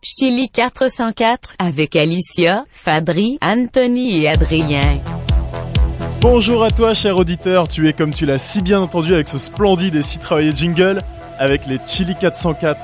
Chili 404 avec Alicia, Fadri, Anthony et Adrien. Bonjour à toi, cher auditeur. Tu es, comme tu l'as si bien entendu, avec ce splendide et si travaillé jingle, avec les Chili 404.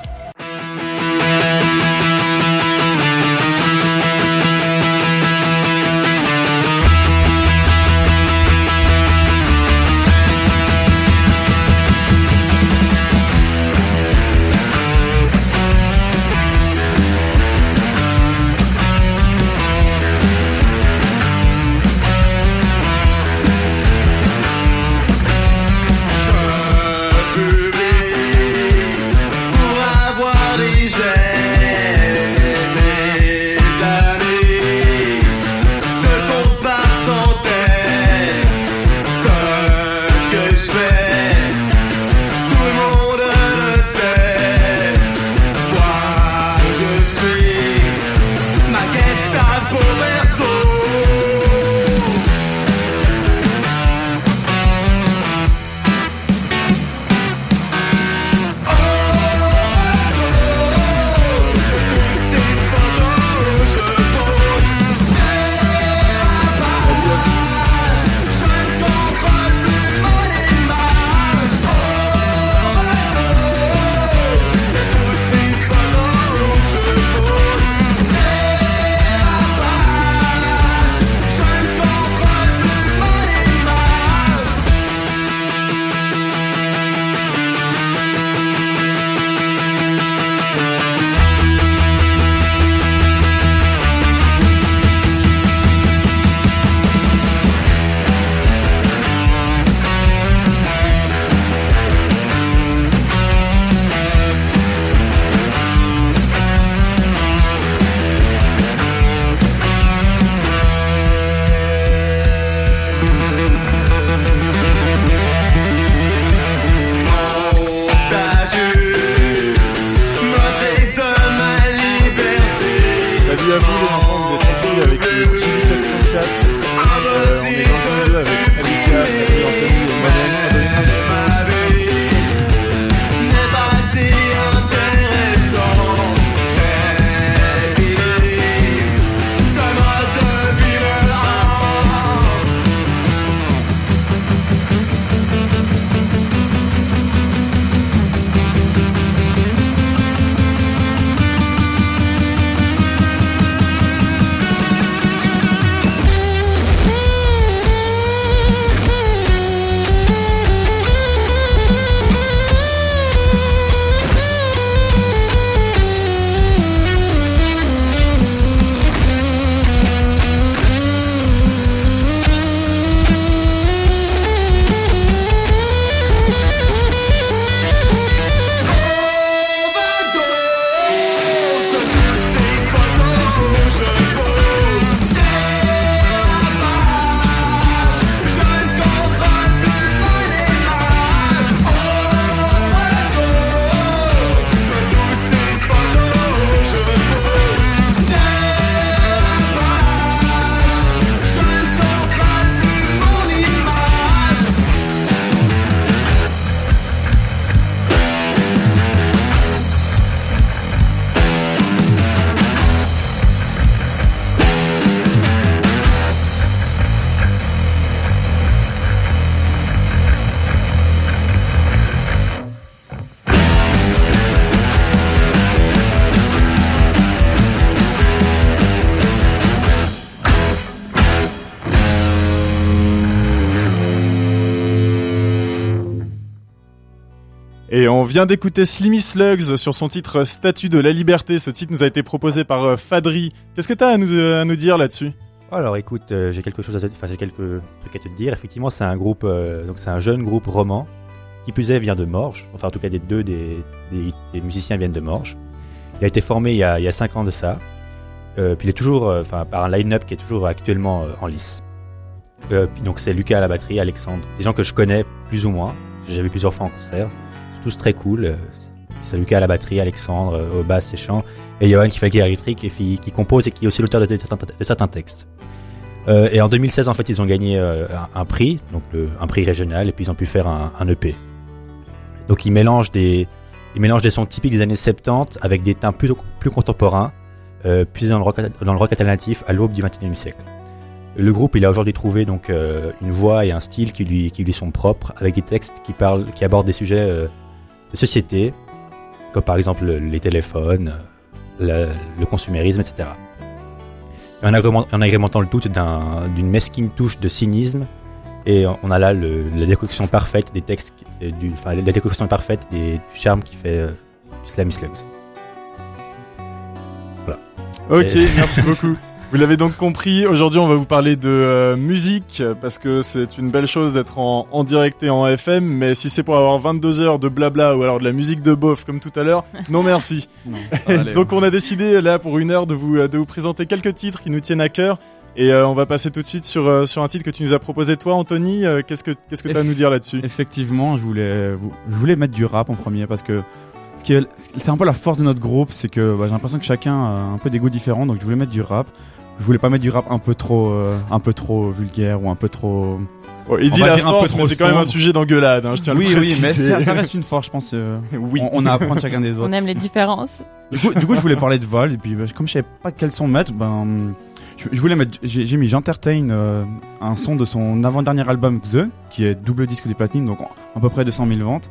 On vient d'écouter Slimmy Slugs sur son titre Statut de la liberté. Ce titre nous a été proposé par euh, Fadri. Qu'est-ce que à nous, euh, à nous dire là-dessus? Alors écoute, euh, j'ai quelque chose à te, enfin, j'ai quelques trucs à te dire. Effectivement, c'est un groupe, donc c'est un jeune groupe roman qui plus est vient de Morges. Enfin, en tout cas, des deux des, musiciens viennent de Morges. Il a été formé il y a, il cinq ans de ça. Puis il est toujours, enfin, par un line-up qui est toujours actuellement en lice. Donc c'est Lucas à la batterie, Alexandre, des gens que je connais plus ou moins. J'ai vu plusieurs fois en concert. Ils tous très cool. Euh, C'est Lucas à la batterie, Alexandre euh, au basse et chant, et Johan qui fait la guitare électrique et qui, compose et qui est aussi l'auteur de, certains- textes. Euh, et en 2016, en fait, ils ont gagné un, prix, donc un prix régional, et puis ils ont pu faire un, EP. Donc ils mélangent des, Il mélange des sons typiques des années 70 avec des teints plus, contemporains, puisés dans le, rock, dans le rock alternatif à l'aube du XXIe siècle. Le groupe, il a aujourd'hui trouvé donc une voix et un style qui lui, qui lui sont propres, avec des textes qui parlent, qui abordent des sujets société, comme par exemple les téléphones, le consumérisme, etc. Et en, agrément- en agrémentant le tout d'un- d'une mesquine touche de cynisme, et on a là la décoction parfaite des textes, du, enfin la décoction parfaite des, du charme qui fait euh, du Slammy Slugs. Ok, Et- merci beaucoup. Vous l'avez donc compris, aujourd'hui on va vous parler de euh, musique, parce que c'est une belle chose d'être en, en direct et en FM, mais si c'est pour avoir 22 heures de blabla ou alors de la musique de bof comme tout à l'heure, non merci. Non, allez. donc on a décidé là pour une heure de vous, de vous présenter quelques titres qui nous tiennent à cœur, et euh, on va passer tout de suite sur, euh, sur un titre que tu nous as proposé toi Anthony, qu'est-ce que qu'est-ce que tu as à nous dire là-dessus? Effectivement, je voulais, je voulais mettre du rap en premier parce que ce qui est, c'est un peu la force de notre groupe, c'est que bah, j'ai l'impression que chacun a un peu des goûts différents, donc je voulais mettre du rap. Je voulais pas mettre du rap un peu trop, euh, un peu trop vulgaire ou un peu trop. Bon, Il On dit la dire un peu force, mais trop c'est quand même un sujet d'engueulade, hein, je tiens à oui, le oui, préciser. mais ça, ça reste une force, je pense. euh, oui. on, on a à apprendre chacun des On autres. aime les différences. Du coup, du coup, je voulais parler de Val et puis bah, comme je savais pas quel son mettre, ben je, je voulais mettre. J'ai j'ai mis J'entertain euh, un son de son avant-dernier album The, qui est double disque des platines, donc à peu près 200 000 ventes.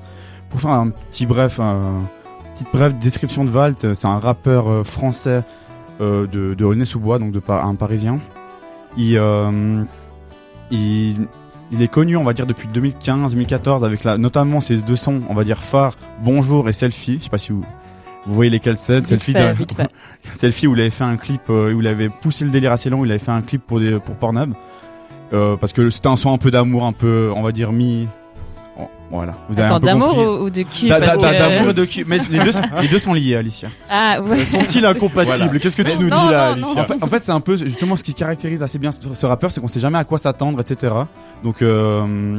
Pour faire un petit bref, un, petite brève description de Val, c'est un rappeur euh, français euh, de, de Aulnay-sous-Bois, donc de un Parisien. Il, euh, il il est connu, on va dire, depuis 2015-2014 avec la, notamment ses deux sons, on va dire phares, Bonjour et Selfie. Je sais pas si vous, vous voyez lesquels c'est. Selfie, fait, de-. Selfie où il avait fait un clip, euh, où il avait poussé le délire assez long, il avait fait un clip pour, des, pour Pornhub. Euh, parce que c'était un son un peu d'amour, un peu, on va dire, mi. Oh, voilà. Vous avez Attends, d'amour ou, ou de cul D'a- parce d'a- que- D'amour et de cul. Mais les deux, sont- les deux sont liés, Alicia. Ah ouais. Sont-ils incompatibles Voilà. Qu'est-ce que tu nous non, dis là, non, Alicia En fait, en fait, c'est un peu justement ce qui caractérise assez bien ce, ce rappeur, c'est qu'on sait jamais à quoi s'attendre, etc. Donc, euh,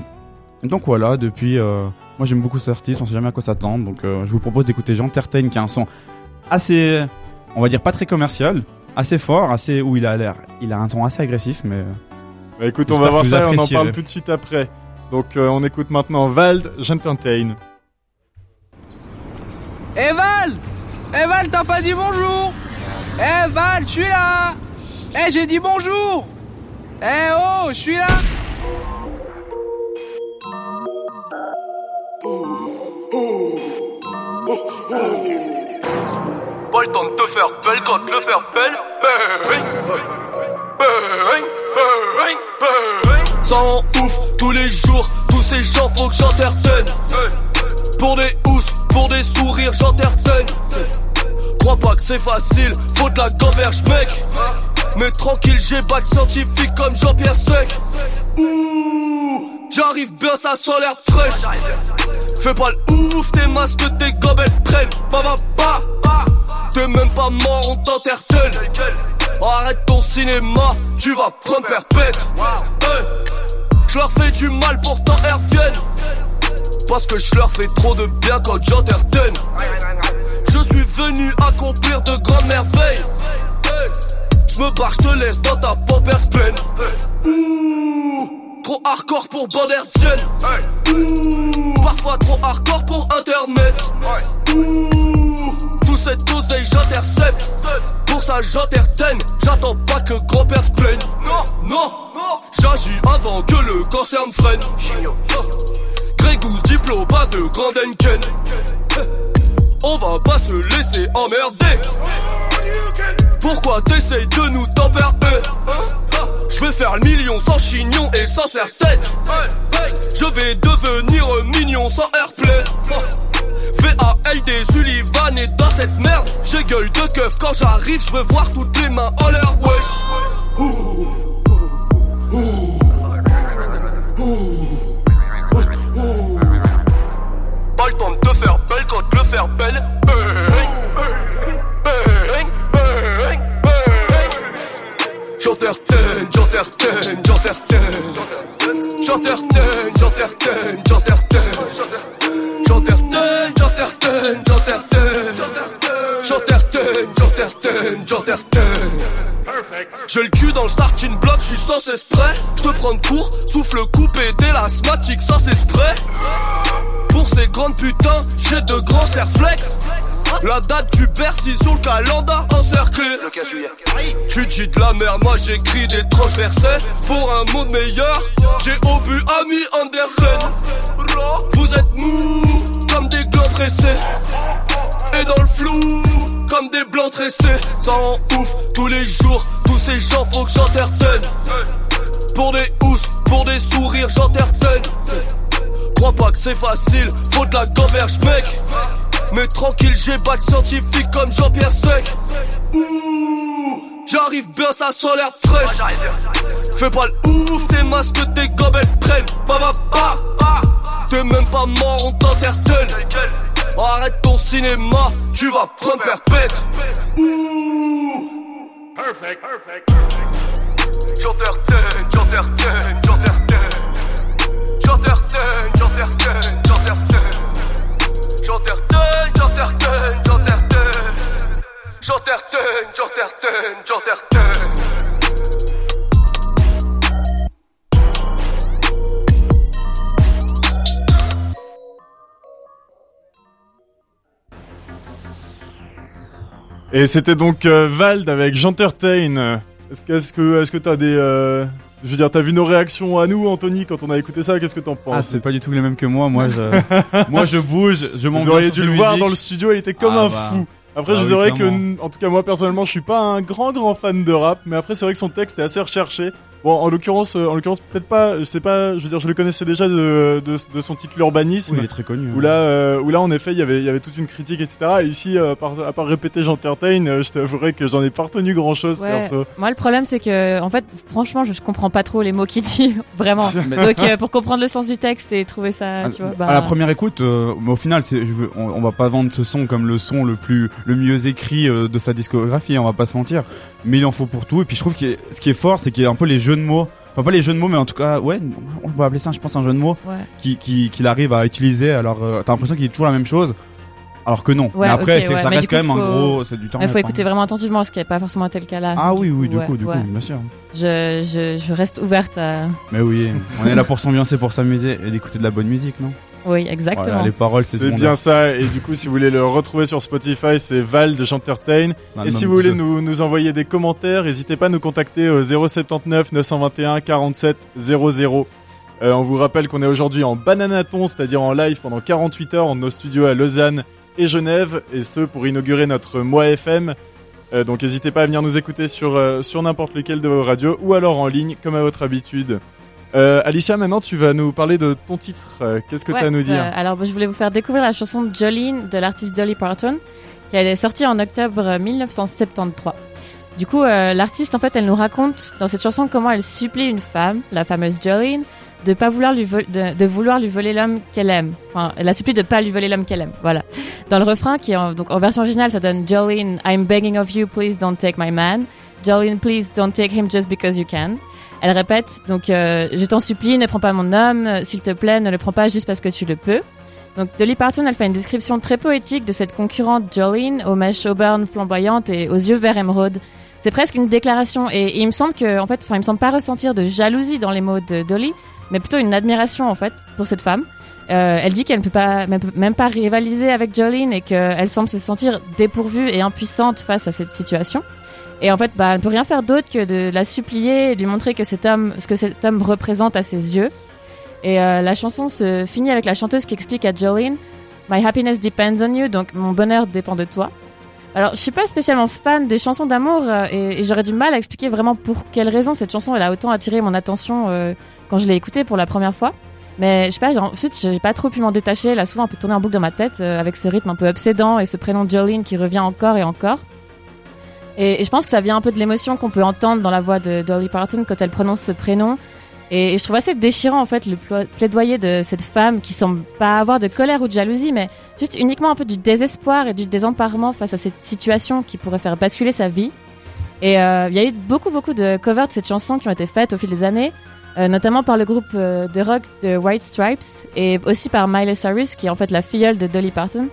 donc voilà. Depuis, euh, moi j'aime beaucoup cet artiste, on sait jamais à quoi s'attendre. Donc, euh, je vous propose d'écouter Jean Tertain, qui a un son assez, on va dire pas très commercial, assez fort, assez où il a l'air, il a un ton assez agressif, mais Bah écoute, on va voir ça et on en parle tout de suite après. Donc euh, on écoute maintenant Vald, j'entertain. Eh Val Eh Val, t'as pas dit bonjour! Eh Val, je suis là! Eh, j'ai dit bonjour! Eh oh, je suis là! Pas le temps de faut que j'entertaine. Pour des housses, pour des sourires, j'entertaine. Crois pas que c'est facile, faut de la gamberge, mec. Mais tranquille, j'ai bac scientifique comme Jean-Pierre Sec. Ouh, j'arrive bien, ça sent l'air fraîche. Fais pas le ouf, tes masques, tes gambettes prennent. Bah, bah, bah. T'es même pas mort, on t'entertaine. Arrête ton cinéma, tu vas prendre perpète. Je leur fais du mal, pourtant elles reviennent. Parce que je leur fais trop de bien quand j'entertaine. Je suis venu accomplir de grandes merveilles. Je me barre, je te laisse dans ta pampers pleine. Ouh, trop hardcore pour bande hertzienne. Ouh, parfois trop hardcore pour internet. Ouh, tout cette oseille j'intercepte. Pour ça j'entertaine, j'attends pas que grand-père se plaigne. Non, non, j'agis avant que le cancer me freine. Grégousse, diplomate de Grand Henken. On va pas se laisser emmerder. Pourquoi t'essayes de nous tempérer? Je vais faire le million sans chignon et sans serre-tête. Je vais devenir mignon sans airplay. VALD Sullivan est dans cette merde. J'ai gueule de keuf quand j'arrive, je veux voir toutes les mains en l'air, wesh. Pas le temps de te faire belle quand le faire belle. J'entertaine, j'entertaine, j'entertaine. J'entertaine, j'entertaine, j'entertaine. J'entertaine, j'entertaine, j'entertaine. J'entertaine, j'entertaine, j'entertaine. J'ai le cul dans le starting block, je suis sans esprit. Je te prends court, souffle coupé dès l'asthmatique sans esprit. Pour ces grandes putains, j'ai de grands flex. La date du Bercy sur le calendar encerclé. Le 15 juillet. Tu dis de la merde, moi j'écris des tranches versets. Pour un monde meilleur, j'ai au but Ami Anderson. Vous êtes mous comme des glands pressés. Et dans le flou, comme des blancs tressés. Ça rend ouf tous les jours, tous ces gens faut que j'entertaine. Pour des housses, pour des sourires, j'entertaine. Crois pas que c'est facile, faut de la gamberge, mec. Mais tranquille, j'ai bac scientifique comme Jean-Pierre Sec. Ouh, j'arrive bien, ça sent l'air fraîche. Fais pas le ouf, tes masques, tes gobelles prennent. Bah bah bah, t'es même pas mort, on t'entertaine. Arrête ton cinéma, tu vas prendre perpète. Ouh, perfect, perfect. J'entertaine, j'entertaine, j'entertaine. J'entertaine, j'entertaine, j'entertaine. J'entertaine, j'entertaine, j'entertaine. J'entertaine, j'entertaine, j'entertaine. Et c'était donc euh, Vald avec J'entertain. Est-ce que est-ce est-ce t'as des euh, je veux dire t'as vu nos réactions à nous Anthony quand on a écouté ça? Qu'est-ce que t'en penses? Ah, c'est pas du tout les mêmes que moi. Moi, je, moi, je bouge, je m'en Vous auriez dû le voir dans le studio il était comme Ah un bah. fou. Après Ah je oui, clairement. que en tout cas moi personnellement je suis pas un grand grand fan de rap mais après c'est vrai que son texte est assez recherché. Bon en l'occurrence euh, en l'occurrence peut-être pas je sais pas je veux dire je le connaissais déjà de de, de son titre l'urbanisme. Oui, il est très connu. Où là, euh, où là, en effet, il y avait, il y avait toute une critique, etc. Et ici, euh, à part répéter j'entertain, euh, je t'avouerai que j'en ai pas retenu grand chose, Ouais. perso. Moi, le problème, c'est que, en fait, franchement, je, je comprends pas trop les mots qu'il dit, vraiment. Donc, euh, pour comprendre le sens du texte et trouver ça, À, tu vois, à bah, la première écoute, euh, mais au final, c'est, je veux- on, on va pas vendre ce son comme le son le plus, le mieux écrit euh, de sa discographie, on va pas se mentir. Mais il en faut pour tout. Et puis je trouve que ce qui est fort, c'est qu'il y a un peu les jeux de mots. Enfin pas les jeux de mots, mais en tout cas, ouais, on va appeler ça, je pense, un jeu de mots ouais. qui, qui, qu'il arrive à utiliser. Alors, euh, t'as l'impression qu'il est toujours la même chose, alors que non. Ouais, mais après, ok, c'est, ouais. ça Mais reste quand même un gros, c'est du temps. Il faut écouter vraiment attentivement, ce qui n'est pas forcément tel cas là. Ah oui, oui, du ouais, coup, du coup, bien sûr. Je, je, je reste ouverte à. Mais oui, on est là pour s'ambiancer, pour s'amuser et d'écouter de la bonne musique, non? Oui, exactement. Voilà, les paroles, c'est bien ça. Et du coup, si vous voulez le retrouver sur Spotify, c'est Val de un Et si vous voulez nous, nous envoyer des commentaires, n'hésitez pas à nous contacter au 079 921 47 00. Euh, on vous rappelle qu'on est aujourd'hui en bananaton, c'est-à-dire en live pendant 48 heures en nos studios à Lausanne et Genève, et ce pour inaugurer notre mois FM. Euh, donc n'hésitez pas à venir nous écouter sur, euh, sur n'importe lequel de vos radios ou alors en ligne comme à votre habitude. Euh, Alicia, maintenant tu vas nous parler de ton titre. Euh, Qu'est-ce que Ouais, tu as à nous dire euh, Alors, je voulais vous faire découvrir la chanson Jolene de l'artiste Dolly Parton, qui est sortie en octobre 1973. Du coup, euh, l'artiste, en fait, elle nous raconte dans cette chanson comment elle supplie une femme, la fameuse Jolene, de pas vouloir lui de vouloir lui voler l'homme qu'elle aime. Enfin, elle la supplie de pas lui voler l'homme qu'elle aime. Voilà. Dans le refrain, qui est en, donc en version originale, ça donne Jolene, I'm begging of you, please don't take my man. Jolene, please don't take him just because you can. Elle répète, donc, euh, je t'en supplie, ne prends pas mon homme, euh, s'il te plaît, ne le prends pas juste parce que tu le peux. Donc, Dolly Parton, elle fait une description très poétique de cette concurrente Jolene, aux mèches auburn flamboyantes et aux yeux verts émeraude. C'est presque une déclaration, et, il me semble que, en fait, enfin, il me semble pas ressentir de jalousie dans les mots de Dolly, mais plutôt une admiration, en fait, pour cette femme. Euh, elle dit qu'elle ne peut pas, même, même pas rivaliser avec Jolene et qu'elle semble se sentir dépourvue et impuissante face à cette situation. Et en fait, bah, elle ne peut rien faire d'autre que de la supplier et de lui montrer que cet homme, ce que cet homme représente à ses yeux. Et euh, la chanson se finit avec la chanteuse qui explique à Jolene My happiness depends on you, donc mon bonheur dépend de toi. Alors, je suis pas spécialement fan des chansons d'amour euh, et, j'aurais du mal à expliquer vraiment pour quelle raison cette chanson elle a autant attiré mon attention euh, quand je l'ai écoutée pour la première fois. Mais je sais pas, ensuite j'ai pas trop pu m'en détacher. Elle a souvent un peu tourné en boucle dans ma tête avec ce rythme un peu obsédant et ce prénom Jolene qui revient encore et encore. Et, je pense que ça vient un peu de l'émotion qu'on peut entendre dans la voix de Dolly Parton quand elle prononce ce prénom. Et, je trouve assez déchirant en fait le plaidoyer de cette femme qui semble pas avoir de colère ou de jalousie, mais juste uniquement un peu du désespoir et du désemparement face à cette situation qui pourrait faire basculer sa vie. Et euh, il y a eu beaucoup beaucoup de covers de cette chanson qui ont été faites au fil des années, euh, notamment par le groupe euh, de rock de White Stripes et aussi par Miley Cyrus qui est en fait la filleule de Dolly Parton.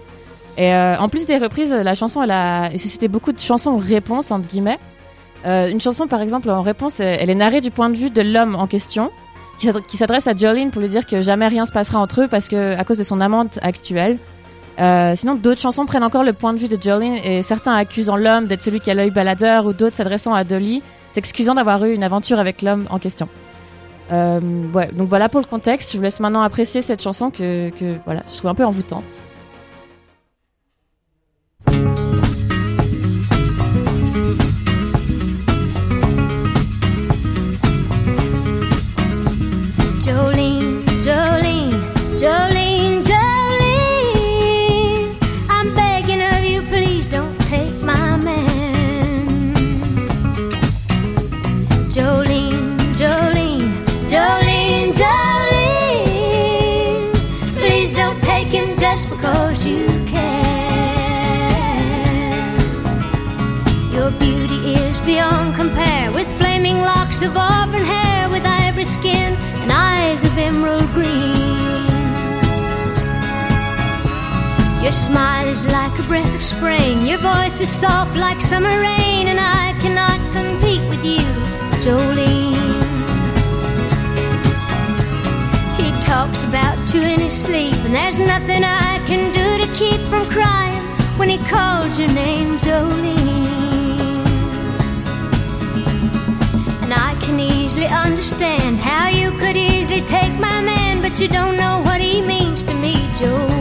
Et euh, en plus des reprises, la chanson a suscité beaucoup de chansons réponses entre guillemets. Euh, une chanson, par exemple, en réponse, elle est narrée du point de vue de l'homme en question, qui s'adre- qui s'adresse à Jolene pour lui dire que jamais rien se passera entre eux parce que à cause de son amante actuelle. Euh, sinon, d'autres chansons prennent encore le point de vue de Jolene et certains accusant l'homme d'être celui qui a l'œil baladeur ou d'autres s'adressant à Dolly, s'excusant d'avoir eu une aventure avec l'homme en question. Donc voilà pour le contexte. Je vous laisse maintenant apprécier cette chanson que, que voilà, je trouve un peu envoûtante. Is like a breath of spring, your voice is soft like summer rain, and I cannot compete with you, Jolene. He talks about you in his sleep, and there's nothing I can do to keep from crying when he calls your name, Jolene. And I can easily understand how you could easily take my man, but you don't know what he means to me, Jolene.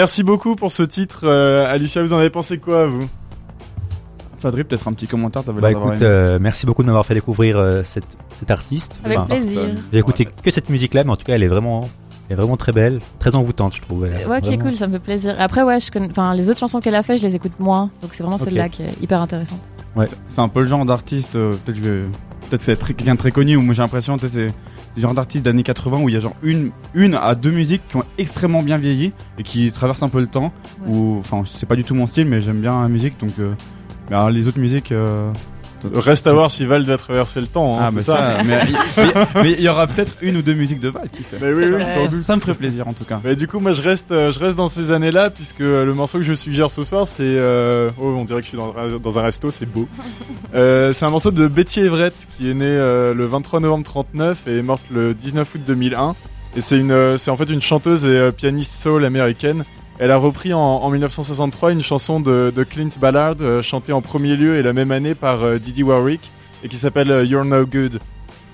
Merci beaucoup pour ce titre. Euh, Alicia, vous en avez pensé quoi, vous? Fadri, peut-être un petit commentaire. Bah écoute, euh, merci beaucoup de m'avoir fait découvrir euh, cette, cet artiste. Avec Enfin, plaisir. J'ai écouté que cette musique-là, mais en tout cas, elle est vraiment, elle est vraiment très belle, très envoûtante, je trouve. Ouais, qui est vraiment- cool, ça me fait plaisir. Après, ouais, je connais, enfin, les autres chansons qu'elle a fait, je les écoute moins, donc c'est vraiment celle-là qui est hyper intéressante. C'est un peu le genre d'artiste, euh, peut-être je vais, peut-être c'est quelqu'un de très connu, ou moi j'ai l'impression, tu sais, c'est c'est le genre d'artiste d'années 80 où il y a genre une, une à deux musiques qui ont extrêmement bien vieilli et qui traversent un peu le temps. Ouais. Ou, enfin, c'est pas du tout mon style, mais j'aime bien la musique, donc. euh, alors, les autres musiques. euh, Reste à voir si Val va traverser le temps. Hein, ah, mais ça. ça. mais mais- mais il y aura peut-être une ou deux musiques de Val, qui sait. Mais oui, oui, Ouais. sans doute. Ça me ferait plaisir en tout cas. Mais du coup, moi, je reste, euh, je reste dans ces années-là, puisque euh, le morceau que je suggère ce soir, c'est, euh, oh, on dirait que je suis dans, un- dans un resto, c'est beau. Euh, c'est un morceau de Betty Everett, qui est née euh, le 23 novembre 39 et est morte le 19 août 2001. Et c'est une, c'est en fait une chanteuse et euh, pianiste soul américaine. Elle a repris en, en 1963 une chanson de, Clint Ballard, euh, chantée en premier lieu et la même année par euh, Didi Warwick, et qui s'appelle euh, You're No Good.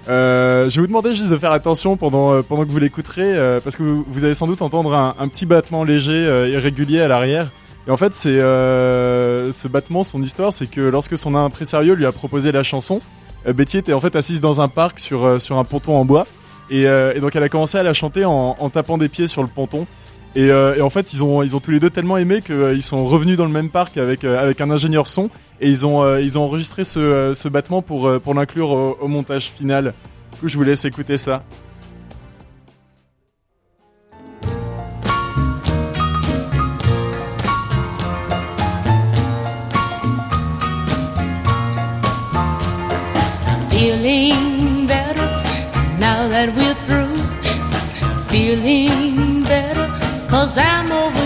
Euh, je vais vous demander juste de faire attention pendant pendant que vous l'écouterez parce que vous, allez sans doute entendre un, petit battement léger euh, irrégulier à l'arrière. Et en fait, c'est ce battement, son histoire, c'est que lorsque son impresario lui a proposé la chanson, Betty était en fait assise dans un parc sur sur un ponton en bois et, et donc elle a commencé à la chanter en tapant des pieds sur le ponton. Et, euh, et en fait, ils ont ils ont tous les deux tellement aimé qu'ils sont revenus dans le même parc avec euh, avec un ingénieur son et ils ont euh, ils ont enregistré ce euh, ce battement pour euh, pour l'inclure au, montage final. Du coup, je vous laisse écouter ça. Feeling better now that we're through. feeling cause I'm over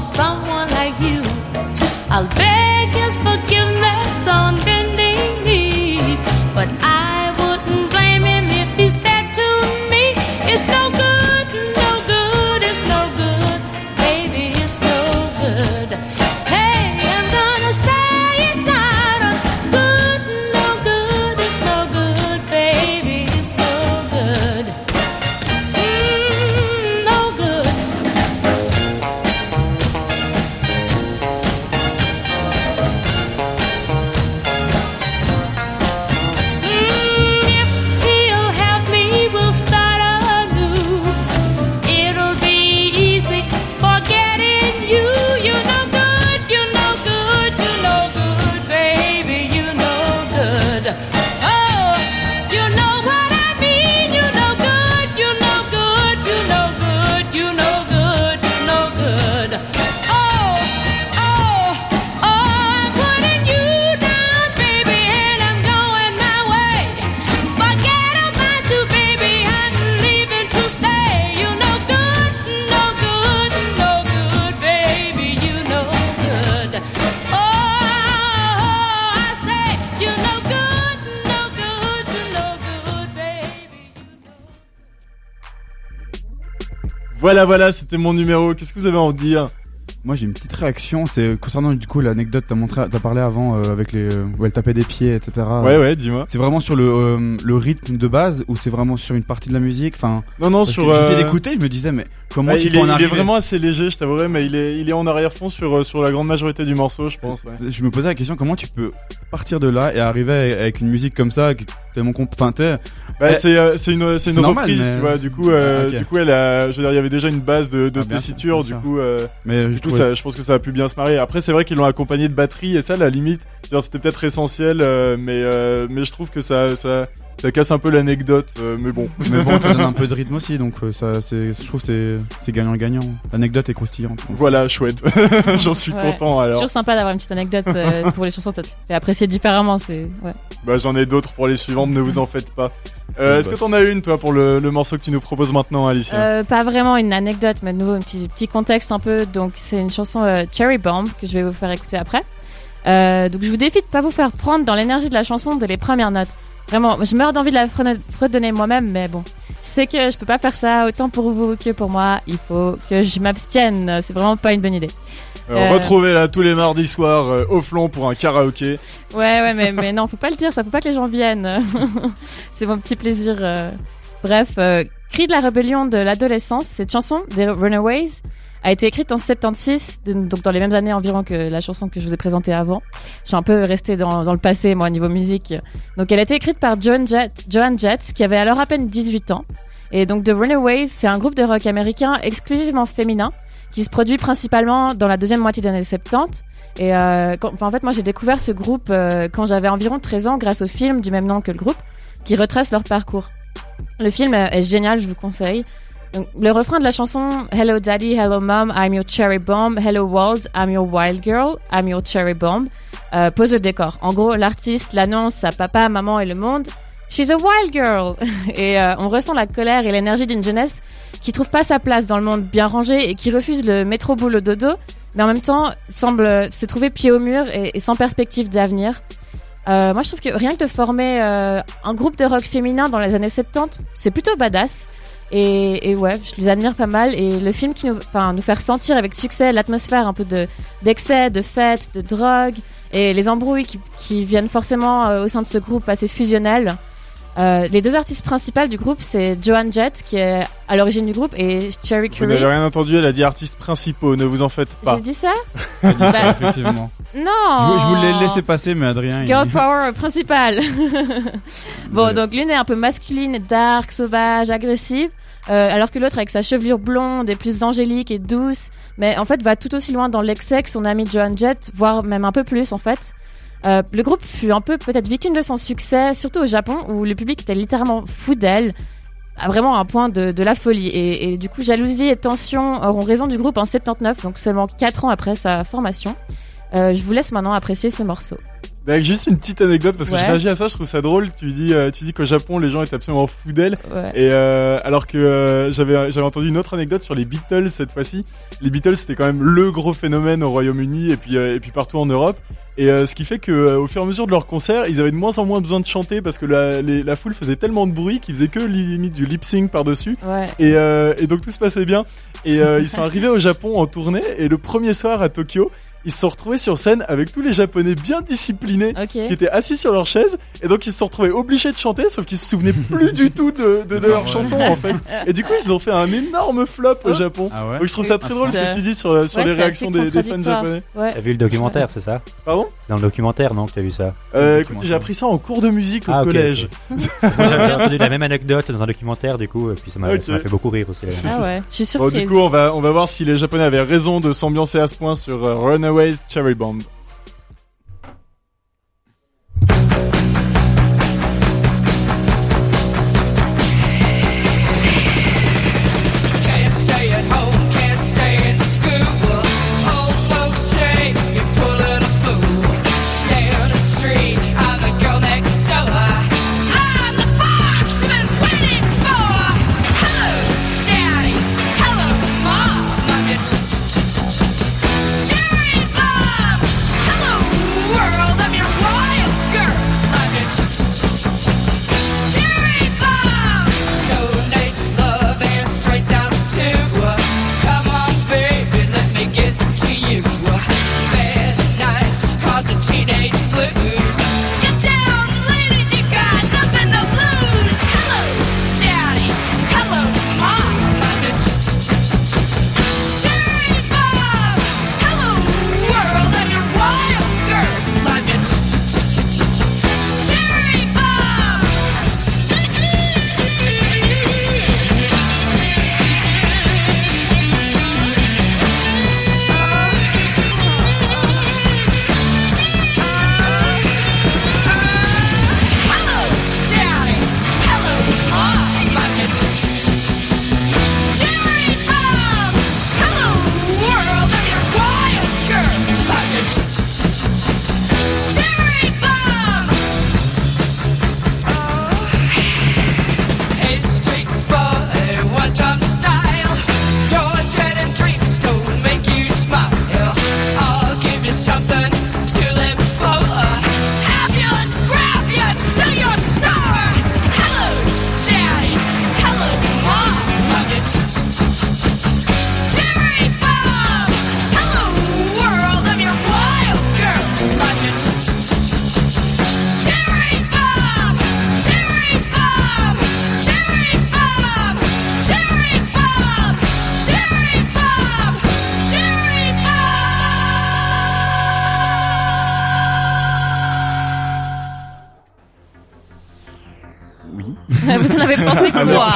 someone Voilà, voilà, c'était mon numéro. Qu'est-ce que vous avez à en dire? Moi j'ai une petite réaction, c'est concernant du coup l'anecdote t'as montré, t'as parlé avant euh, avec les euh, où elle tapait des pieds, etc. Ouais, ouais, dis-moi. C'est vraiment sur le euh, le rythme de base ou c'est vraiment sur une partie de la musique? Enfin, Non, non, parce sur. j'essayais d'écouter, je me disais mais comment ouais, tu il, est, en il est arriver vraiment assez léger, je t'avouerai, mais il est, il est en arrière-fond sur, euh, sur la grande majorité du morceau, je pense. ouais. Je me posais la question comment tu peux partir de là et arriver avec- une musique comme ça, tellement enfin Bah, Eh, c'est euh, une, une normal, reprise, mais- tu vois. Du coup, euh, Ah, du coup, elle a, je veux dire, il y avait déjà une base de, de Ah, tessiture. sûr, Du coup, euh, mais je du coup, trouvais- ça, je pense que ça a pu bien se marier. Après, c'est vrai qu'ils l'ont accompagné de batterie et ça, à la limite, c'était peut-être essentiel, euh, mais euh, mais je trouve que ça, ça, ça casse un peu l'anecdote. euh, mais bon. mais bon ça donne un peu de rythme aussi donc euh, ça c'est je trouve que c'est c'est gagnant gagnant. L'anecdote est croustillante. donc. Voilà, chouette. J'en suis Ouais. content C'est alors. toujours sympa d'avoir une petite anecdote euh, pour les chansons, ça te fait apprécier différemment. C'est ouais. Bah, j'en ai d'autres pour les suivantes, ne vous en faites pas. Euh, Est-ce que boss. t'en as une, toi, pour le, le morceau que tu nous proposes maintenant, Alicia? Euh, pas vraiment une anecdote, mais de nouveau un petit, petit contexte un peu. Donc c'est une chanson euh, Cherry Bomb que je vais vous faire écouter après. Euh, donc je vous défie de pas vous faire prendre dans l'énergie de la chanson dès les premières notes. Vraiment, je meurs d'envie de la fredonner- moi-même, mais bon. Je sais que je peux pas faire ça autant pour vous que pour moi. Il faut que je m'abstienne. C'est vraiment pas une bonne idée. Euh, euh, Retrouvez-la tous les mardis soirs euh, au flanc pour un karaoké. Ouais, ouais, mais, mais non, faut pas le dire, ça faut pas que les gens viennent. c'est mon petit plaisir. euh. Bref, Cri de la rébellion de l'adolescence, cette chanson des Runaways a été écrite en 76, de- donc dans les mêmes années environ que la chanson que je vous ai présentée avant. Je suis un peu restée dans, le passé, moi, au niveau musique. Donc elle a été écrite par Joan Jett, qui avait alors à peine 18 ans. Et donc The Runaways, c'est un groupe de rock américain exclusivement féminin, qui se produit principalement dans la deuxième moitié des années 70. Et euh, en fait, moi, j'ai découvert ce groupe euh, quand j'avais environ 13 ans grâce au film du même nom que le groupe, qui retrace leur parcours. Le film est génial, je vous conseille. Le refrain de la chanson Hello Daddy, Hello Mom, I'm your cherry bomb. Hello World, I'm your wild girl, I'm your cherry bomb. euh, pose le décor. En gros, l'artiste l'annonce à papa, maman et le monde. She's a wild girl. et euh, on ressent la colère et l'énergie d'une jeunesse qui trouve pas sa place dans le monde bien rangé et qui refuse le métro boulot dodo, mais en même temps semble se trouver pied au mur et, sans perspective d'avenir. Euh, moi, je trouve que rien que de former euh, un groupe de rock féminin dans les années 70, c'est plutôt badass. Et, et ouais, je les admire pas mal. Et le film qui nous, enfin, nous fait ressentir avec succès l'atmosphère un peu de d'excès, de fêtes, de drogue et les embrouilles qui, qui viennent forcément euh, au sein de ce groupe assez fusionnel. Euh, les deux artistes principales du groupe, c'est Joan Jett, qui est à l'origine du groupe, et Cherry Vous Curry. n'avez rien entendu, elle a dit artistes principaux, ne vous en faites pas. J'ai dit ça Ça, Bah, effectivement. Non Je, je voulais le laisser passer, mais Adrien. il- Girl power principal. bon, Ouais. donc l'une est un peu masculine, dark, sauvage, agressive, euh, alors que l'autre avec sa chevelure blonde est plus angélique et douce, mais en fait va tout aussi loin dans l'excès que son amie Joan Jett, voire même un peu plus en fait. Euh, le groupe fut un peu peut-être victime de son succès, surtout au Japon où le public était littéralement fou d'elle, à vraiment un point de, de la folie. Et, et du coup, jalousie et tension auront raison du groupe en 79, donc seulement 4 ans après sa formation. Euh, je vous laisse maintenant apprécier ce morceau. Juste une petite anecdote parce que Ouais. je réagis à ça, je trouve ça drôle. Tu dis, euh, tu dis qu'au Japon les gens étaient absolument fous d'elle. Ouais. Et euh, alors que euh, j'avais j'avais entendu une autre anecdote sur les Beatles cette fois-ci. Les Beatles c'était quand même le gros phénomène au Royaume-Uni et puis euh, et puis partout en Europe. Et ce qui fait que au fur et à mesure de leurs concerts, ils avaient de moins en moins besoin de chanter parce que la, les- la foule faisait tellement de bruit qu'ils faisaient que limite du lip sync par dessus. Ouais. Et, et donc tout se passait bien. Et ils sont arrivés au Japon en tournée et le premier soir à Tokyo, ils se sont retrouvés sur scène avec tous les Japonais bien disciplinés qui étaient assis sur leur chaise et donc ils se sont retrouvés obligés de chanter sauf qu'ils se souvenaient plus du tout de, de, de leur Ouais. chanson en fait. Et du coup ils ont fait un énorme flop au. Japon. Ah ouais. Donc je trouve ça très drôle ce que tu dis sur, sur Ouais, les réactions des, des fans japonais. Ouais. T'as vu le documentaire, c'est ça? Pardon? C'est dans le documentaire, non, que t'as vu ça? Euh, écoute j'ai appris ça en cours de musique au Ah, collège. ok. Parce que J'avais entendu la même anecdote dans un documentaire, du coup, et puis ça m'a fait beaucoup rire aussi. Ah ouais, je suis bon surprise. du coup on va on va voir si les japonais avaient raison de s'ambiancer à ce point sur euh, Runaways Cherry Bomb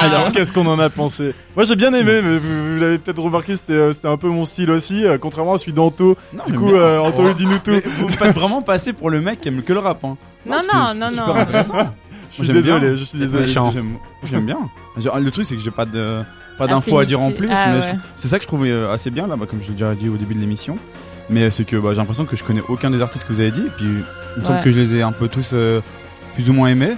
alors, alors, qu'est-ce qu'on en a pensé moi j'ai bien aimé mais vous, vous l'avez peut-être remarqué c'était euh, c'était un peu mon style aussi euh, contrairement à celui d'Anto Non, du coup bien. euh, Anto il dit nous tout Mais vous faites vraiment passer pour le mec qui aime que le rap. Hein. Non, c'était- non, c'était non, super non. intéressant. je suis J'aime désolé bien. je suis désolé méchant. J'aime j'aime bien. Genre, Le truc, c'est que j'ai pas de pas d'infos à dire en plus. Ah, mais je ouais. trouve- c'est ça que je trouvais euh, assez bien là, bah, comme je l'ai déjà dit au début de l'émission. Mais euh, c'est que bah, j'ai l'impression que je connais aucun des artistes que vous avez dit, et puis il me semble Ouais. que je les ai un peu tous euh, plus ou moins aimés.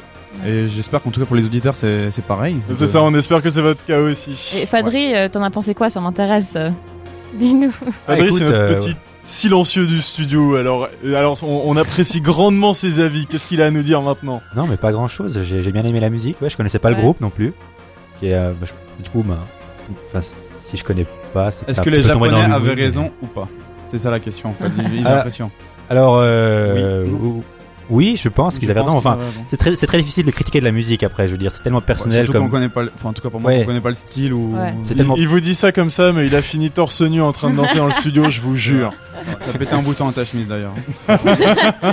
Et j'espère qu'en tout cas pour les auditeurs c'est c'est pareil. c'est ça on espère que c'est votre cas aussi Et Fadri, euh, t'en as pensé quoi Ça m'intéresse. Dis-nous. Ah, Fabrice, écoute, c'est notre euh, petit silencieux du studio. Alors, alors on, on apprécie grandement ses avis. Qu'est-ce qu'il a à nous dire maintenant Non, mais pas grand chose. J'ai j'ai bien aimé la musique. Ouais, je connaissais pas Ouais. le groupe non plus. Et, euh, bah, je- du coup, bah, enfin, si je connais pas, c'est Est-ce que les Japonais avaient raison ou pas? C'est ça la question en fait. J'ai j'ai l'impression. Alors, euh, Oui, Oui, je pense qu'ils avaient raison. Enfin, c'est très, c'est très difficile de critiquer de la musique après. Je veux dire, c'est tellement personnel connaît pas, le- enfin en tout cas pour moi, Ouais. on connaît pas le style ou. Ouais. C'est Il, tellement. il vous dit ça comme ça, mais il a fini torse nu en train de danser dans le studio, je vous jure. T'as pété un bouton à ta chemise d'ailleurs.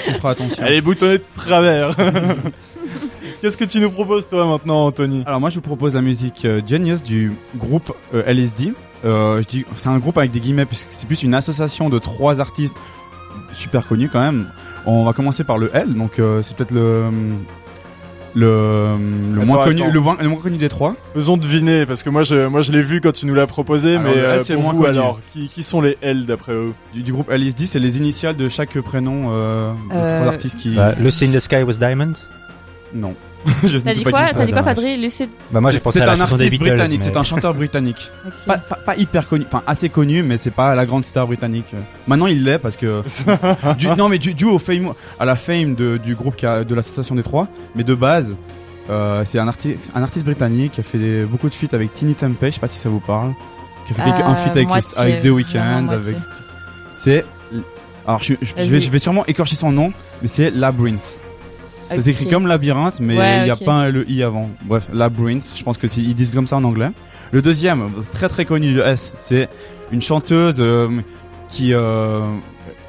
tu feras attention. Elle est boutonnée de travers. Qu'est-ce que tu nous proposes toi maintenant, Anthony? Alors moi je vous propose la musique euh, Genius du groupe euh, LSD. Euh, je dis c'est un groupe avec des guillemets puisque c'est plus une association de trois artistes super connus quand même. On va commencer par le L donc euh, c'est peut-être le le, le moins connu attends. le, moins- le moins connu des trois. Faisons deviner, parce que moi je, moi je l'ai vu quand tu nous l'as proposé, Alors, mais le L, euh, c'est pour moins vous connu. alors, qui, qui sont les L d'après eux? Du, du groupe LSD c'est les initiales de chaque prénom euh, de Euh, trois artistes qui Bah, Lucy in the Sky was Diamond. non. T'as dit quoi. T'as dit quoi. Fadri Lucide Bah, moi j'ai C'est- pensé c'est à la un chanson des artiste Beatles. britannique, mais- c'est un chanteur britannique. Ok. Pas, pas, pas hyper connu, enfin assez connu, mais c'est pas la grande star britannique. Maintenant il l'est parce que du, non mais dû, dû au fame, à la fame de, du groupe qui a, de l'association des trois, mais de base euh, c'est un, arti un artiste britannique qui a fait des- beaucoup de feats avec Tiny Tempeh, je sais pas si ça vous parle, qui a fait quelques- un Euh, feat avec, le- moitié, avec The vraiment Weeknd, moitié. avec c'est alors je, je, je vais, Vas-y. je vais sûrement écorcher son nom, mais c'est Labyrinth. Ça s'écrit comme labyrinthe, mais il Ouais, n'y a pas un- le i avant. Bref, Labyrinth, je pense que ils disent comme ça en anglais. Le deuxième, très très connu de S, c'est une chanteuse euh, qui euh,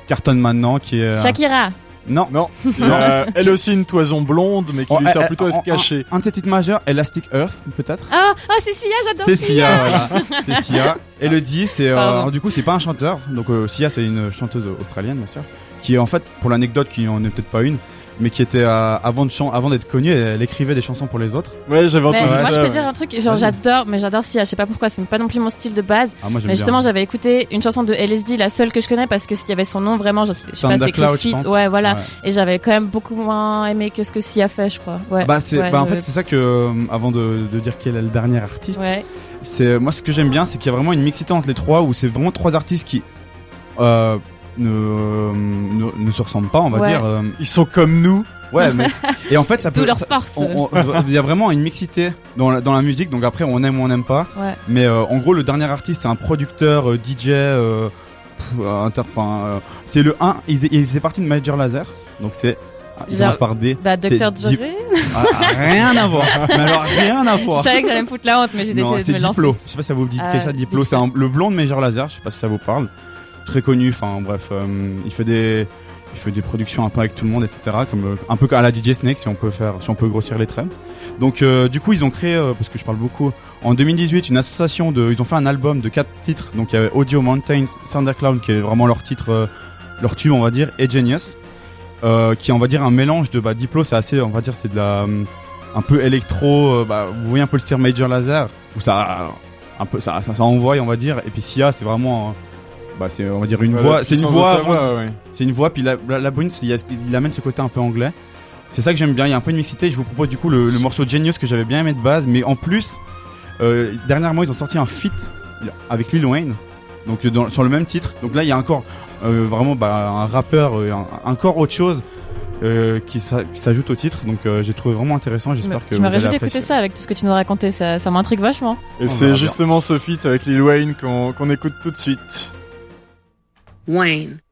cartonne maintenant, qui est euh, Shakira. non. Non, Euh, elle aussi une toison blonde, mais qui Oh, lui sert plutôt à se cacher. Un, un de ses titres majeurs, Elastic Earth, peut-être. Ah, ah c'est Sia, j'adore C'est Sia. Sia, voilà. C'est Sia. Et le dit, c'est euh, du coup, c'est pas un chanteur. Donc euh, Sia, c'est une chanteuse australienne, bien sûr, qui est en fait, pour l'anecdote, qui en est peut-être pas une, mais qui était euh, avant de chan- avant d'être connue, elle, elle écrivait des chansons pour les autres. Ouais, j'avais Mais entendu moi, ça. je peux ouais. dire un truc, genre j'adore, mais j'adore Sia. Je sais pas pourquoi, c'est pas non plus mon style de base. Ah, moi, Mais justement, j'avais écouté une chanson de LSD, la seule que je connais, parce que s'il y avait son nom, vraiment, je sais je sais pas, c'était pense. Ouais, voilà. Ouais. Et j'avais quand même beaucoup moins aimé que ce que Sia fait, je crois. Ouais. Bah, c'est, Ouais, bah en fait c'est ça que euh, avant de, de dire quel est le dernier artiste, Ouais. c'est moi ce que j'aime bien c'est qu'il y a vraiment une mixité entre les trois où c'est vraiment trois artistes qui euh, ne, ne ne se ressemblent pas on va Ouais. dire. euh, Ils sont comme nous. ouais mais et en fait ça peut leur force. il y a vraiment une mixité dans la, dans la musique donc après on aime ou on n'aime pas. Ouais. Mais euh, en gros le dernier artiste c'est un producteur euh, DJ euh, euh, inter- enfin, c'est le 1 il, faisait- il faisait partie de Major Laser donc c'est il Genre- commence par D. Bah, Dr. Dre. Ah, rien à voir. Mais alors rien à Je voir. savais que j'allais me foutre la honte, mais j'ai décidé de me lancer. Diplo. Je sais pas si ça vous dit Ah, quelque chose, Diplo. C'est le blond de Major Laser. Je sais pas si ça vous parle. Très connu. Enfin, bref, euh, il fait des, il fait des productions un peu avec tout le monde, etc. Comme euh, un peu à la DJ Snake, si on peut faire, si on peut grossir les traits. Donc, euh, du coup, ils ont créé, parce que je parle beaucoup, en 2018, une association de, ils ont fait un album de quatre titres. Donc, il y avait Audio Mountains, Thundercloud, qui est vraiment leur titre, leur tube, on va dire, et Genius, qui est, on va dire, un mélange de, bah, Diplo, c'est assez, on va dire, c'est de la, un peu électro, bah, vous voyez un peu le style Major Laser, où ça, un peu, ça, ça, ça envoie, on va dire. Et puis Sia, c'est vraiment, bah, c'est, on va dire une voix, c'est une voix, ouais. c'est une voix. Puis la, la, la Bruins, il, a- il amène ce côté un peu anglais. C'est ça que j'aime bien. Il y a un peu de mixité. Je vous propose du coup le, le morceau Genius que j'avais bien aimé de base, mais en plus, euh, dernièrement, ils ont sorti un feat avec Lil Wayne. Donc dans- sur le même titre. Donc là, il y a encore euh, vraiment bah, un rappeur, euh, un- encore autre chose. euh, qui s'a- qui s'ajoute au titre, donc euh, j'ai trouvé vraiment intéressant. J'espère que je me vous réjouis d'écouter ça avec tout ce que tu nous as raconté, ça, ça m'intrigue vachement. Et On c'est bien. justement ce feat avec Lil Wayne qu'on qu'on écoute tout de suite. Wayne.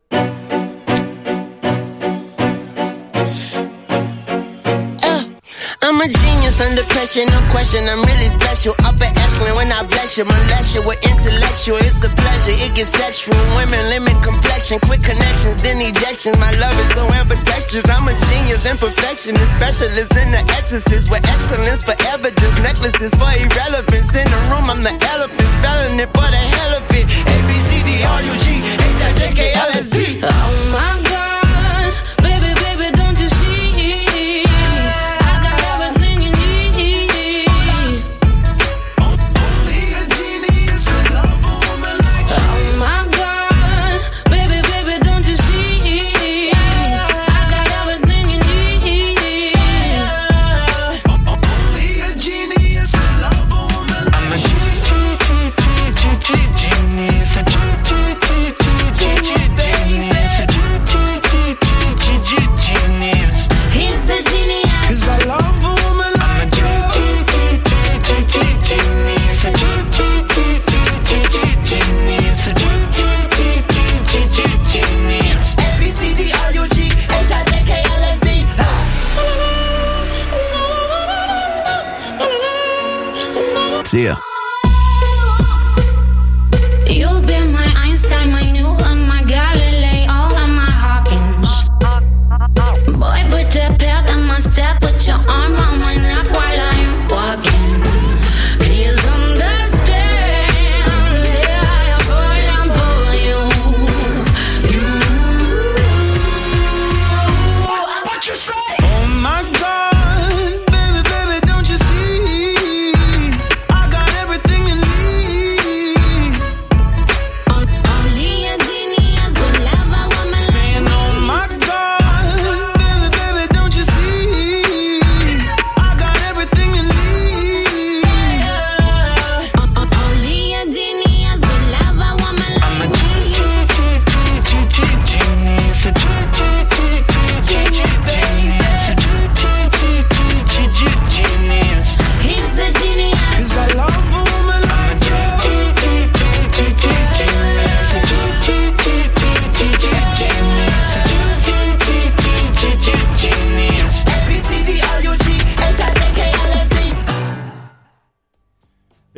I'm a genius under pressure, no question. I'm really special. Upper echelon when I bless you, molest you with intellectual. It's a pleasure, it gets sexual. Women limit complexion, quick connections, then ejections. My love is so ambidextrous. I'm a genius, imperfectionist, specialist in the exorcist with excellence forever. Just necklaces for irrelevance. In the room, I'm the elephant, spelling it for the hell of it. A B C D R U G H I J K L S D. Oh my See ya.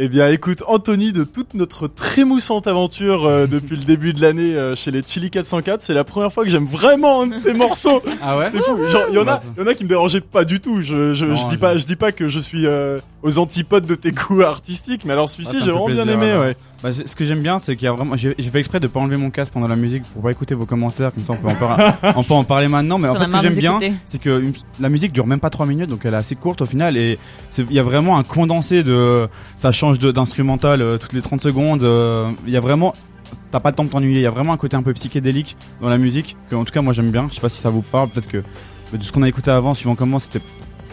Eh bien, écoute, Anthony, de toute notre trémoussante aventure euh, depuis le début de l'année euh, chez les Chili 404, c'est la première fois que j'aime vraiment un de tes morceaux. Ah ouais C'est fou. Genre, il y en a, il y en a qui me dérangeaient pas du tout. Je, je, Non, je dis pas, je dis pas que je suis euh, aux antipodes de tes goûts artistiques, mais alors Ah, celui-ci, me j'ai vraiment bien aimé, ouais. Bah, ce que j'aime bien, c'est qu'il y a vraiment. J'ai fait exprès de pas enlever mon casque pendant la musique pour pas écouter vos commentaires, comme ça on peut en, par- on peut en parler maintenant. Mais en fait, ce que j'aime bien, c'est que une- la musique dure même pas 3 minutes, donc elle est assez courte au final. Et il y a vraiment un condensé de. Ça change d'instrumental euh, toutes les 30 secondes. euh, Il y a vraiment. T'as pas le temps de t'ennuyer. Il y a vraiment un côté un peu psychédélique dans la musique que, en tout cas, moi j'aime bien. Je sais pas si ça vous parle. Peut-être que de ce qu'on a écouté avant, suivant comment, c'était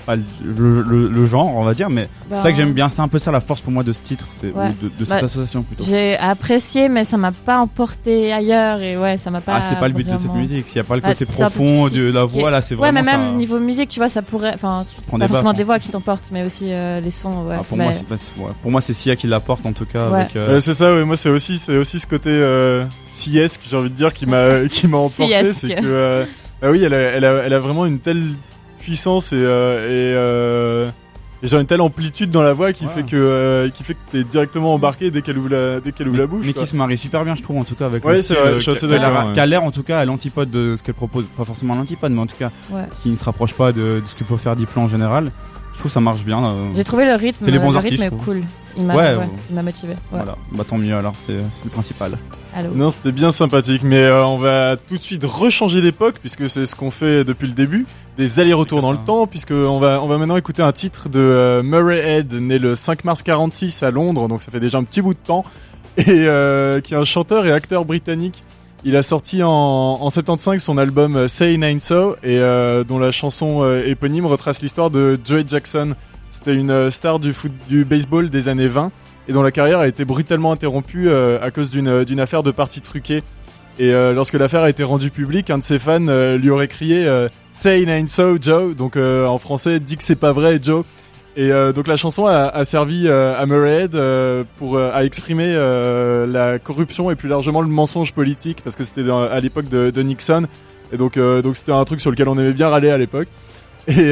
pas le, le- le- le genre, on va dire. Mais Bah, c'est ça que j'aime bien. C'est un peu ça la force pour moi de ce titre, c'est Ouais. ou de, de cette Bah, association plutôt. J'ai apprécié, mais ça m'a pas emporté ailleurs et ouais, ça m'a pas. Ah, c'est pas le but de cette musique. S'il y a pas le Ah, côté profond de la voix, là, c'est Ouais, vraiment mais ça. même niveau musique, tu vois, ça pourrait. Enfin, pas des forcément baffes, des hein. voix qui t'emportent, mais aussi euh, les sons. Ouais. Ah, pour Mais- moi, c'est bah, ouais. pour moi, c'est Sia qui l'apporte en tout cas. Ouais. Avec, euh, Ouais, c'est ça, ouais, moi c'est aussi, c'est aussi ce côté euh, siesque, j'ai envie de dire, qui m'a, qui m'a emporté, c'est que, bah oui, elle a, elle a, elle a vraiment une telle puissance et, euh, et, euh, et genre une telle amplitude dans la voix qui Ouais. fait que, euh, qui fait que t'es directement embarqué dès qu'elle ouvre la, dès qu'elle ouvre la bouche. mais quoi. qui se marie super bien, je trouve, en tout cas, avec Ouais, le c'est style, vrai, euh, je suis assez qui a- d'accord, qui l'air, en tout cas, à l'antipode de ce qu'elle propose. Pas forcément à l'antipode, mais en tout cas, Ouais. qui ne se rapproche pas de, de ce que peut faire Diplo en général. Je trouve que ça marche bien. euh, J'ai trouvé le rythme. C'est les bons le artistes, rythme cool. Il m'a Ouais, ouais, ouais. il m'a motivé. Ouais. Voilà, bah tant mieux alors, c'est le principal. Allô. Non, c'était bien sympathique, mais euh, on va tout de suite rechanger d'époque puisque c'est ce qu'on fait depuis le début, des allers-retours dans le temps, puisque on va on va maintenant écouter un titre de euh, Murray Head, né le 5 mars 46 à Londres, donc ça fait déjà un petit bout de temps, et euh, qui est un chanteur et acteur britannique. Il a sorti en, en 75 son album euh, Say Nine So et euh, dont la chanson euh, éponyme retrace l'histoire de Joey Jackson. C'était une star du baseball des années 20 et dont la carrière a été brutalement interrompue à cause d'une affaire de partie truquée. Et lorsque l'affaire a été rendue publique, un de ses fans lui aurait crié Say nine so Joe, donc en français dis que c'est pas vrai Joe. Et euh, donc la chanson a, a servi euh, à Murray Head, euh, pour euh, à exprimer euh, la corruption et plus largement le mensonge politique parce que c'était à l'époque de, de Nixon et donc euh, donc c'était un truc sur lequel on aimait bien râler à l'époque. Et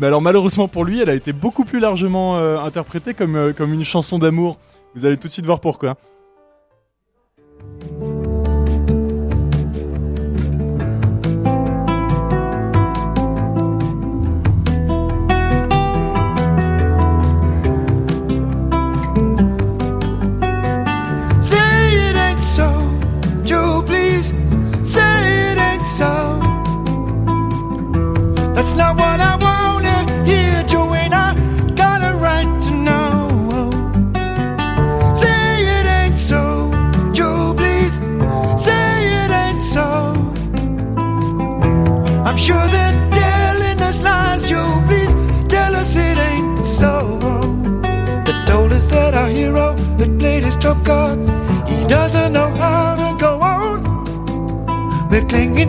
mais alors malheureusement pour lui, elle a été beaucoup plus largement interprétée comme comme une chanson d'amour. Vous allez tout de suite voir pourquoi.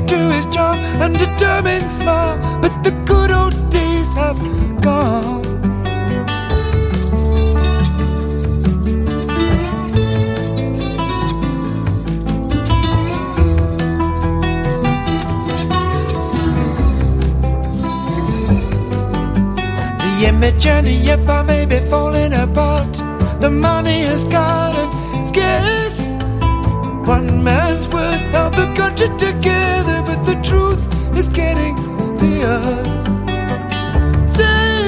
To his charm and determined smile, but the good old days have gone. The image and the empire may be falling apart. The money has gotten scarce. One man's word held the country together, but the truth is getting fierce. Say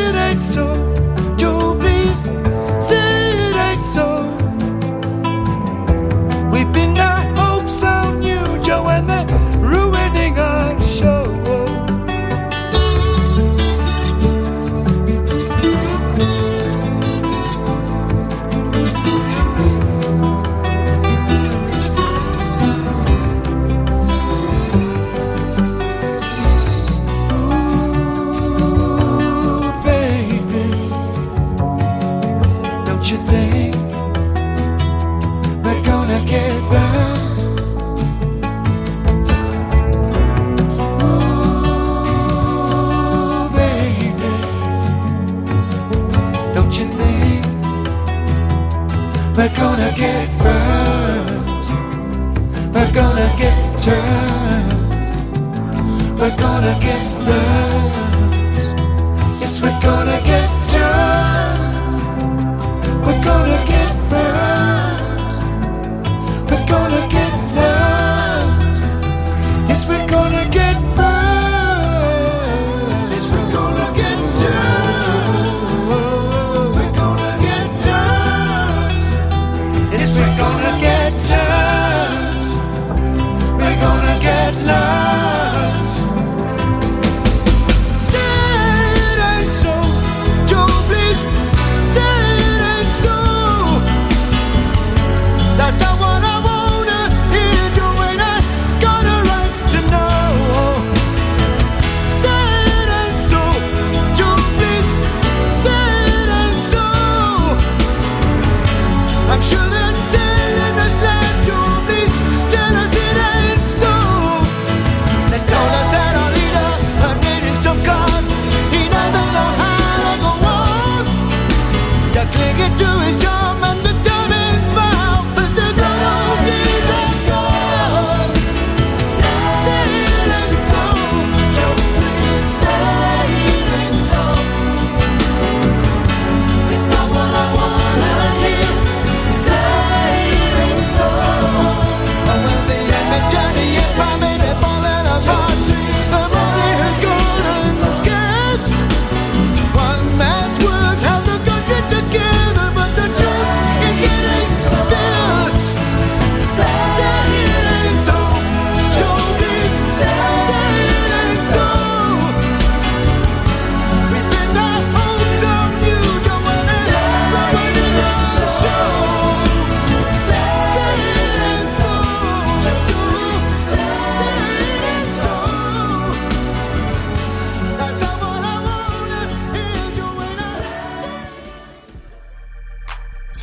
it ain't so,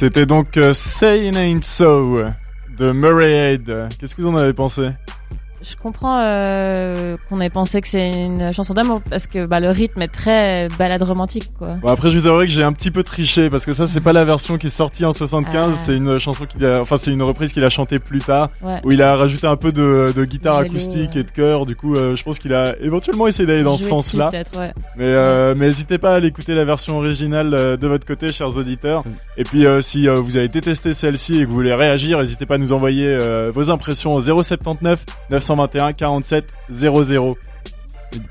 C'était donc euh, Say It Ain't So de Murray Head. Qu'est-ce que vous en avez pensé? Je comprends euh, qu'on ait pensé que c'est une chanson d'amour parce que bah, le rythme est très balade romantique quoi. Bon après je vous avouerai que j'ai un petit peu triché parce que ça c'est pas la version qui est sortie en 75, Ah. c'est une chanson qu'il a enfin c'est une reprise qu'il a chantée plus tard Ouais. où il a rajouté un peu de, de guitare Vélo, acoustique ouais. et de chœur du coup euh, je pense qu'il a éventuellement essayé d'aller dans ce sens-là. ouais. Mais euh, mais n'hésitez pas à aller écouter la version originale de votre côté chers auditeurs. Et puis si vous avez détesté celle-ci et que vous voulez réagir, n'hésitez pas à nous envoyer vos impressions au 079 921 47 00.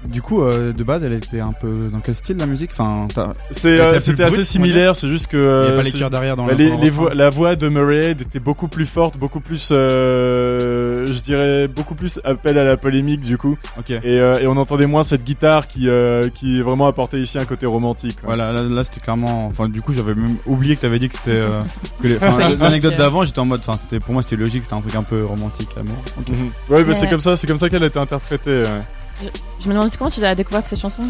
Du coup, euh, de base, elle était un peu dans quel style la musique Enfin, C'est, euh, c'était assez similaire, c'est juste que Il y a euh, pas les c'est- chœurs derrière dans bah, les, les voix, la voix de Murray était beaucoup plus forte, beaucoup plus, euh, je dirais, beaucoup plus appel à la polémique du coup. Et, euh, et on entendait moins cette guitare qui, euh, qui vraiment apportait ici un côté romantique. quoi. Voilà, là, là, c'était clairement. Enfin, du coup, j'avais même oublié que t'avais dit que c'était. euh, que les, les anecdotes d'avant, j'étais en mode. Enfin, c'était pour moi, c'était logique, c'était un truc un peu romantique, amour. Ok. Ouais, bah, Mais- c'est comme ça, c'est comme ça qu'elle a été interprétée. ouais. Je me demande comment tu as découvert cette chanson.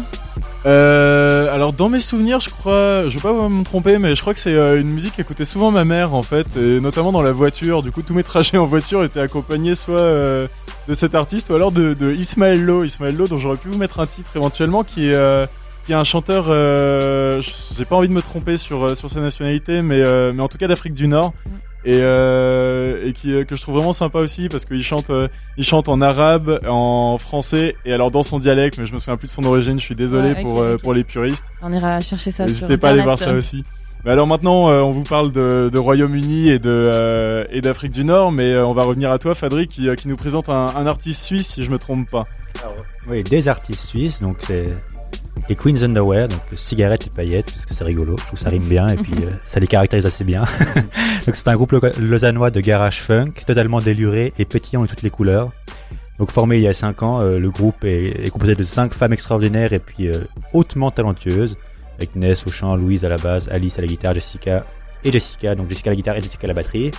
Euh, alors dans mes souvenirs, je crois, je veux pas me tromper, mais je crois que c'est euh, une musique qu'écoutait souvent ma mère en fait, et notamment dans la voiture. Du coup, tous mes trajets en voiture étaient accompagnés soit euh, de cet artiste ou alors de, de Ismaël Lo, Ismaël Lo, dont j'aurais pu vous mettre un titre éventuellement, qui est euh, qui est un chanteur. J'ai pas envie de me tromper sur sur sa nationalité, mais mais en tout cas d'Afrique du Nord. Et, euh, et qui, euh, que je trouve vraiment sympa aussi parce qu'il chante, euh, il chante en arabe, en français et alors dans son dialecte, mais je me souviens plus de son origine. Je suis désolé Ouais, pour euh, ok. pour les puristes. On ira chercher ça N'hésitez pas à aller voir ça aussi. Mais alors maintenant, euh, on vous parle de, de Royaume-Uni et de euh, et d'Afrique du Nord, mais euh, on va revenir à toi, Fadri, qui, euh, qui nous présente un, un artiste suisse, si je me trompe pas. Oui, des artistes suisses, donc c'est les Queens Underwear, donc cigarettes et paillettes, parce que c'est rigolo, ça rime bien et puis euh, ça les caractérise assez bien. donc c'est un groupe lausannois de garage funk, totalement déluré et pétillant de toutes les couleurs. Donc formé il y a 5 ans, euh, le groupe est, est composé de 5 femmes extraordinaires et puis euh, hautement talentueuses, avec Ness au chant, Louise à la basse, Alice à la guitare, Jessica et Jessica, donc Jessica à la guitare et Jessica à la batterie.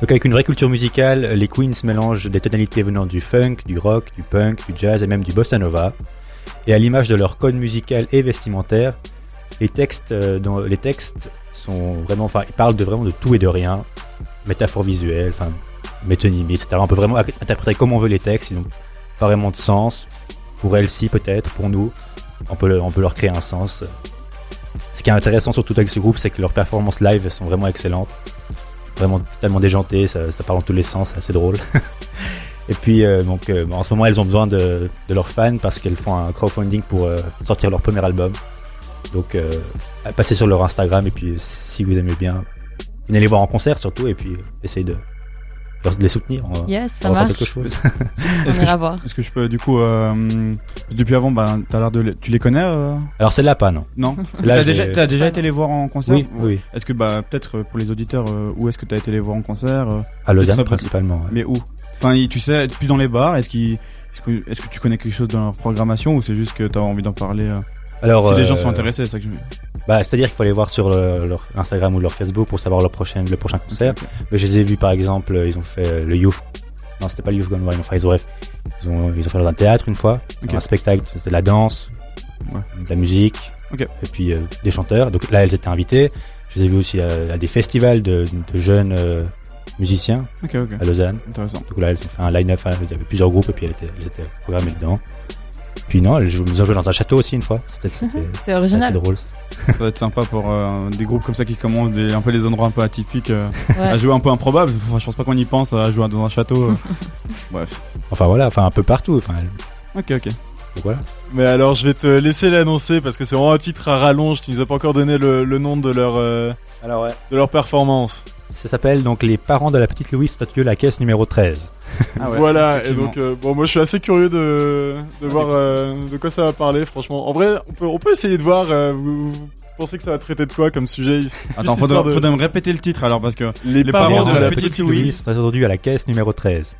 Donc avec une vraie culture musicale, les Queens mélangent des tonalités venant du funk, du rock, du punk, du jazz et même du bossa nova. Et à l'image de leur code musical et vestimentaire, les textes, euh, les textes sont vraiment, enfin, ils parlent de vraiment de tout et de rien, métaphores visuelles, enfin, métonymie, etc. On peut vraiment interpréter comme on veut les textes, ils n'ont pas vraiment de sens. Pour elles, si peut-être, pour nous, on peut, on peut leur créer un sens. Ce qui est intéressant surtout avec ce groupe, c'est que leurs performances live sont vraiment excellentes vraiment totalement déjanté, ça, ça part dans tous les sens, c'est assez drôle. Et puis euh, donc euh, en ce moment elles ont besoin de, de leurs fans parce qu'elles font un crowdfunding pour euh, sortir leur premier album. Donc passez sur leur Instagram et puis si vous aimez bien, venez les voir en concert surtout et puis essayez de les soutenir. On, va- Yes, ça va quelque chose. Est-ce que, je, que peux du coup euh, depuis avant bah t'as l'air de les- tu les connais euh Alors celle-là pas non. non Là, t'as déjà t'as déjà été les voir en concert Oui, oui, est-ce que bah peut-être euh, pour les auditeurs euh, où est-ce que t'as été les voir en concert euh, À Lausanne principalement. ouais. mais où? Enfin tu sais plus dans les bars est-ce que, est-ce que tu connais quelque chose dans leur programmation ou c'est juste que t'as envie d'en parler euh, Alors si les gens sont intéressés c'est ça que je Bah, c'est-à-dire qu'il faut aller voir sur le- leur Instagram ou leur Facebook pour savoir leur prochaine, le prochain concert. Mais je les ai vus par exemple, euh, ils ont fait euh, le Youth. Non, c'était pas le Youth Gone Wild, enfin ils ont, bref, ils ont, ils ont fait dans un théâtre une fois, un spectacle, c'était de la danse, Ouais. de la musique, et puis euh, des chanteurs. Donc là, elles étaient invitées. Je les ai vus aussi à, à des festivals de, de jeunes euh, musiciens à Lausanne. intéressant Donc là, elles ont fait un line-up, hein, il y avait plusieurs groupes et puis elles étaient, elles étaient programmées dedans. Puis non, elles, jouent- ils ont joué dans un château aussi une fois. C'était c'était- C'est original. drôle. ça va être sympa pour euh, des groupes comme ça qui commencent des, un peu les endroits un peu atypiques euh, Ouais. à jouer un peu improbable enfin, je pense pas qu'on y pense à jouer dans un château euh. bref Enfin voilà, enfin un peu partout. Enfin, ok ok voilà. Mais alors, je vais te laisser l'annoncer parce que c'est vraiment un titre à rallonge. Tu nous as pas encore donné le, le nom de leur euh, Alors ouais. de leur performance. Ça s'appelle donc Les parents de la petite Louise Tatieu, la caisse numéro 13. Ah ouais, voilà. Et donc, euh, bon, moi, je suis assez curieux de de voir euh, de quoi ça va parler. Franchement, en vrai, on peut on peut essayer de voir. euh, vous, vous pensez que ça va traiter de quoi comme sujet? Attends histoire de- faudrait me répéter le titre alors parce que Les, Les parents, parents de, la, petite Louise. sont attendus à la caisse numéro 13.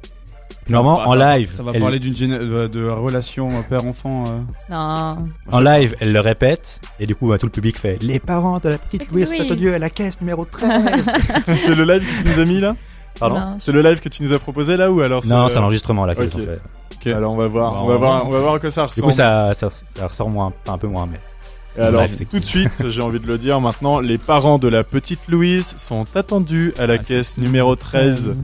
Normalement, en live, ça va elle- parler d'une géné- de, de relation père-enfant euh. Non. en live, elle le répète, et du coup, bah, tout le public fait Les parents de la petite Petite Louise Louise. attendus à la caisse numéro 13. c'est le live que tu nous as mis là? Pardon Non. C'est le live que tu nous as proposé là ou alors Non, c'est c'est l'enregistrement là qu'ils ok. ont fait. Ok. Alors on va voir, Bah, on va voir, on va voir quoi ça Du ressemble. coup, ça, ça, ça ressort moins, un peu moins, mais. Et alors, Bref, c'est tout de suite, j'ai envie de le dire maintenant, les parents de la petite Louise sont attendus à la caisse numéro 13.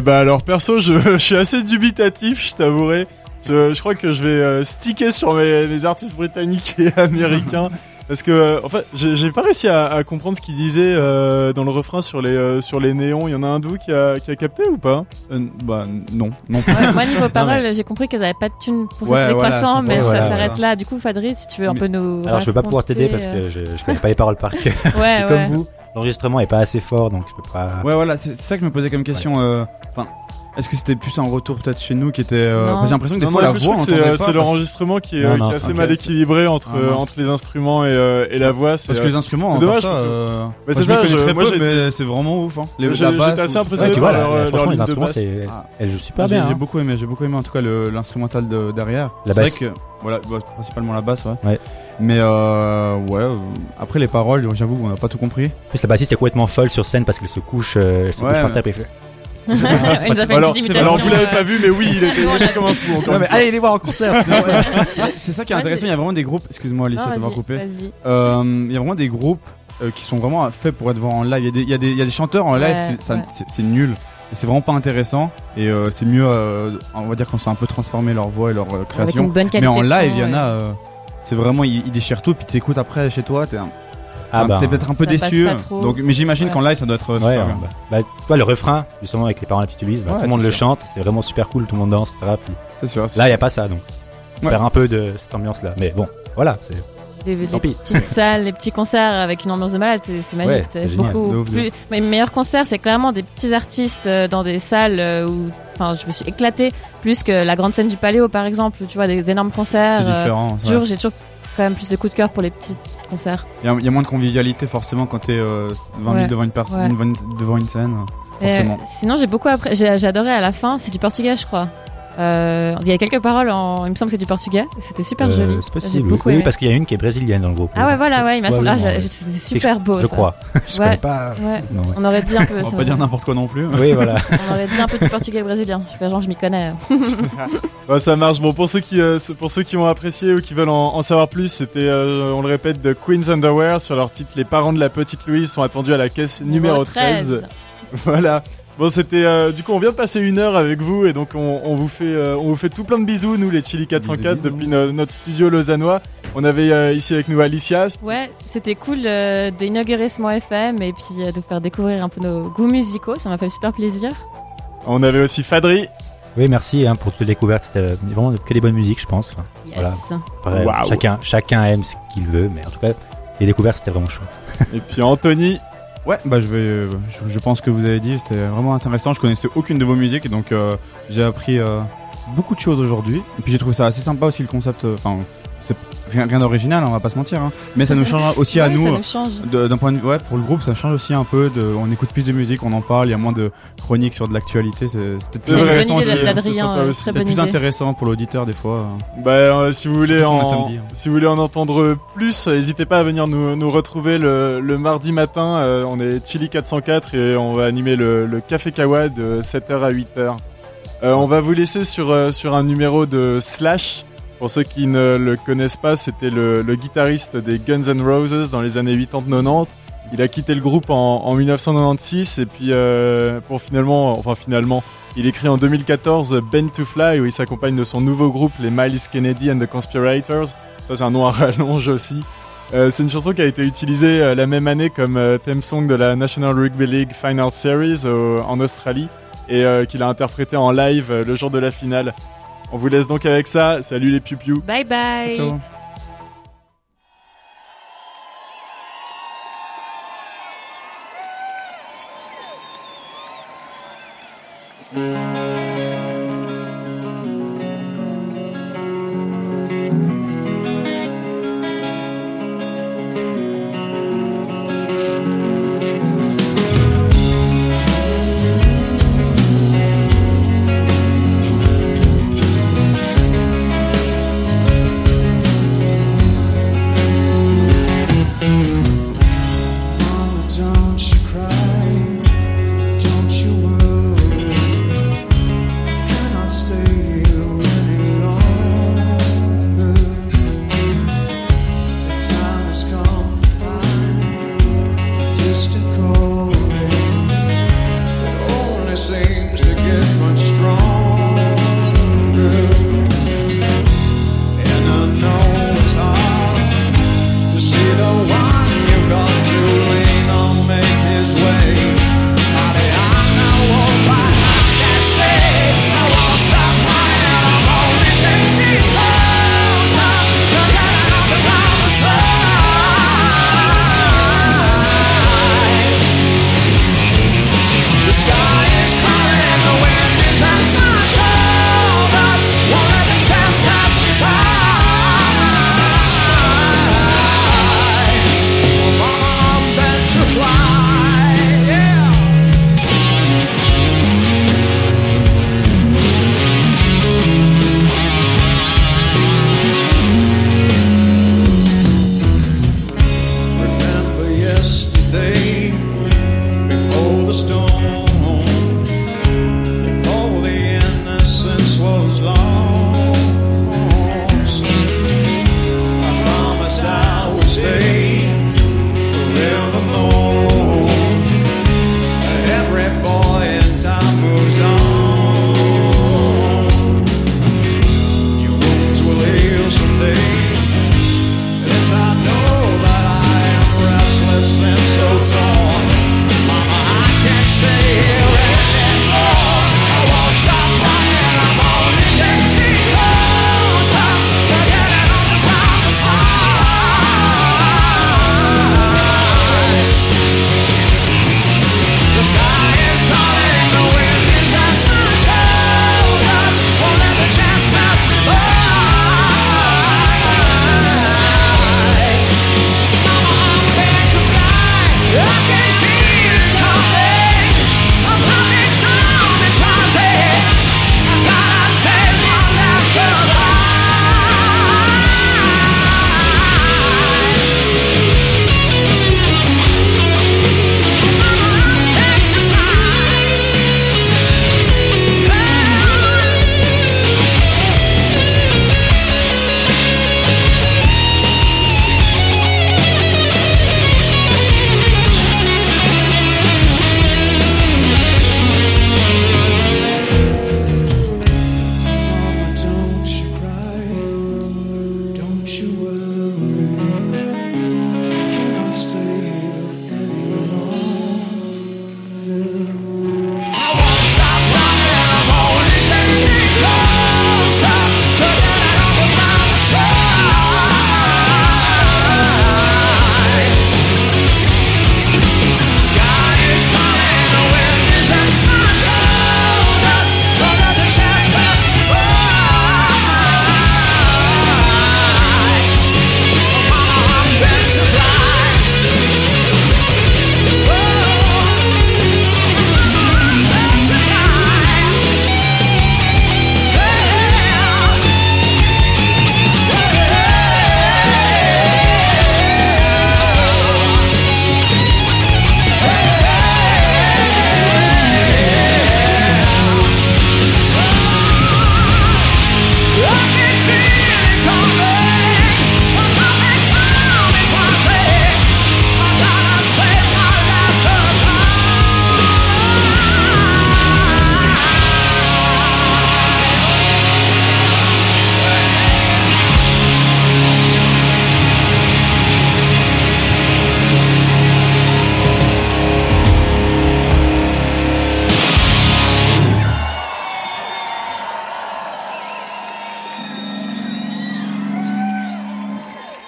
Eh bah alors perso, je, je suis assez dubitatif, je t'avouerai. Je, je crois que je vais euh, sticker sur mes, mes artistes britanniques et américains. Parce que, euh, en fait, j'ai pas réussi à, à comprendre ce qu'il disait euh, dans le refrain sur les euh, sur les néons. Il y en a un d'où qui a, qui a capté ou pas? Euh, Bah non, non. Ouais, moi, niveau parole, j'ai compris qu'elles avaient pas de thunes pour Ouais, les voilà, croissants, mais ça s'arrête là. Du coup, Fadri, si tu veux un peu nous. Alors je vais pas pouvoir t'aider parce que je, je connais pas les paroles par cœur. Ouais, Comme ouais. vous, l'enregistrement est pas assez fort donc je peux pas. Ouais, voilà, c'est ça que je me posais comme question. euh, Enfin, est-ce que c'était plus un retour peut-être chez nous qui était. euh. J'ai l'impression que des Non, fois non, la voix, c'est euh, parce- l'enregistrement qui est, Non, non, qui est assez mal équilibré entre Ah, entre les instruments et, euh, et la voix. Parce que les instruments, c'est dommage, part ça, parce que- euh, Mais moi, c'est ça, je- très moi, peu, j'ai- mais c'est vraiment ouf. Hein. Les, la j'étais basse, assez ou- impressionné Ouais, tu vois, par là, leur, là, euh, franchement, les instruments, basse. c'est, Ah. elle joue super bien. j'ai hein. beaucoup aimé, j'ai beaucoup aimé en tout cas l'instrumental de, derrière. La basse. voilà, bah, principalement la basse, ouais. Mais euh, ouais, euh, après les paroles, j'avoue, on n'a pas tout compris. En plus, la bassiste est complètement folle sur scène parce qu'elle se couche, euh, elle se Ouais, couche par terre et fait. Alors, vous l'avez pas vu, mais oui, il était, il était comme un fou. encore une fois. allez les voir en concert. C'est ça qui est Moi, intéressant, j'ai- il y a vraiment des groupes, excuse-moi non, de m'avoir vas-y, coupé. Vas-y. Euh, Il y a vraiment des groupes euh, qui sont vraiment faits pour être voir en live. Il y a des, il y a des, il y a des chanteurs en live, Ouais, c'est- ça- ouais. c'est c'est nul. Et c'est vraiment pas intéressant. Et euh, c'est mieux, euh, on va dire, quand c'est un peu transformé leur voix et leur euh, Avec création. une bonne Mais en de live, son, il y en ouais. a. euh, c'est vraiment, ils déchirent tout, puis t'écoutes après chez toi, t'es un- Ah bah. t'es peut-être un peu déçu. Donc, mais j'imagine Ouais. qu'en live, ça doit être. Ouais, super hein, bien. bah, bah, tu vois, le refrain, justement, avec les paroles bah, Ouais, tout le monde le sûr. chante, c'est vraiment super cool, tout le monde danse, etc. Puis C'est sûr. là, il y a pas ça, donc. On Ouais. perd un peu de cette ambiance-là. Mais bon, voilà. c'est- Des, des Tant pis. petites salles, les petits concerts avec une ambiance de malade, c'est magique. Ouais, beaucoup plus. Mes meilleurs concerts, c'est clairement des petits artistes euh, dans des salles euh, où, enfin, je me suis éclatée plus que la grande scène du Paléo, par exemple. Tu vois, des énormes concerts. C'est euh, différent. j'ai toujours quand même plus de coups de cœur pour les petits concerts. Il y, a- il y a moins de convivialité forcément quand t'es euh, 20 000 Ouais. devant une personne, devant, une, scène. Euh, sinon, j'ai beaucoup j'ai j'ai adoré à la fin. C'est du portugais, je crois. Euh, il y a quelques paroles en, il me semble que c'est du portugais. C'était super Euh, joli. C'est possible. Oui, parce qu'il y a une qui est brésilienne dans le groupe. Ah ouais, voilà, ouais, il m'a semblé. Ah. C'était super beau. Je ça. crois. je Ouais. connais pas. Ouais. Non, ouais. On aurait dit un peu. On va pas dire n'importe quoi non plus. Oui, voilà. On aurait dit un peu du portugais brésilien. Je fais genre, je m'y connais. Ouais, ça marche. Bon, pour ceux qui, euh, pour ceux qui ont apprécié ou qui veulent en, en savoir plus, c'était, euh, on le répète, de Queen's Underwear sur leur titre. Les parents de la petite Louise sont attendus à la caisse numéro 13. Voilà. Bon, c'était euh, du coup, on vient de passer une heure avec vous et donc on, on vous fait, euh, on vous fait tout plein de bisous, nous les Chili 404 Bisous, bisous. depuis no- notre studio lausannois. On avait euh, ici avec nous Alicia. Ouais, c'était cool euh, d'inaugurer ce mois FM et puis euh, de vous faire découvrir un peu nos goûts musicaux. Ça m'a fait super plaisir. On avait aussi Fadri. Oui, merci hein, pour toute la découverte. C'était euh, vraiment que des bonnes musiques, je pense. Yes. Voilà. Waouh. Chacun, chacun aime ce qu'il veut, mais en tout cas, les découvertes, c'était vraiment chouette. Et puis Anthony. Ouais, bah je vais, je, pense que vous avez dit, c'était vraiment intéressant. Je connaissais aucune de vos musiques, donc euh, j'ai appris euh, beaucoup de choses aujourd'hui. Et puis j'ai trouvé ça assez sympa aussi le concept. euh, rien, rien d'original, hein, on va pas se mentir. hein. Mais ça nous change aussi à nous. Ça nous D'un point de vue, ouais, pour le groupe, ça change aussi un peu. De, on écoute plus de musique, on en parle, il y a moins de chroniques sur de l'actualité. C'est peut-être plus intéressant aussi. d'Adrien, c'est sympa euh, très bonne plus idée. intéressant pour l'auditeur des fois. Bah, euh, si vous voulez en, samedi, hein. si vous voulez en entendre plus, euh, n'hésitez pas à venir nous, nous retrouver le, le mardi matin. Euh, on est Chili 404 et on va animer le, le Café Kawa de 7h à 8h. Euh, on va vous laisser sur, euh, sur un numéro de Slash. Pour ceux qui ne le connaissent pas, c'était le, guitariste des Guns N' Roses dans les années 80-90. Il a quitté le groupe en, en 1996 et puis euh, pour finalement, enfin finalement, il écrit en 2014 Ben to Fly où il s'accompagne de son nouveau groupe, les Miles Kennedy and the Conspirators. Ça c'est un nom à rallonge aussi. Euh, c'est une chanson qui a été utilisée euh, la même année comme theme song de la National Rugby League Final Series en Australie et qu'il a interprété en live le jour de la finale. On vous laisse donc avec ça. Salut les piou Bye bye. Ciao. Mama,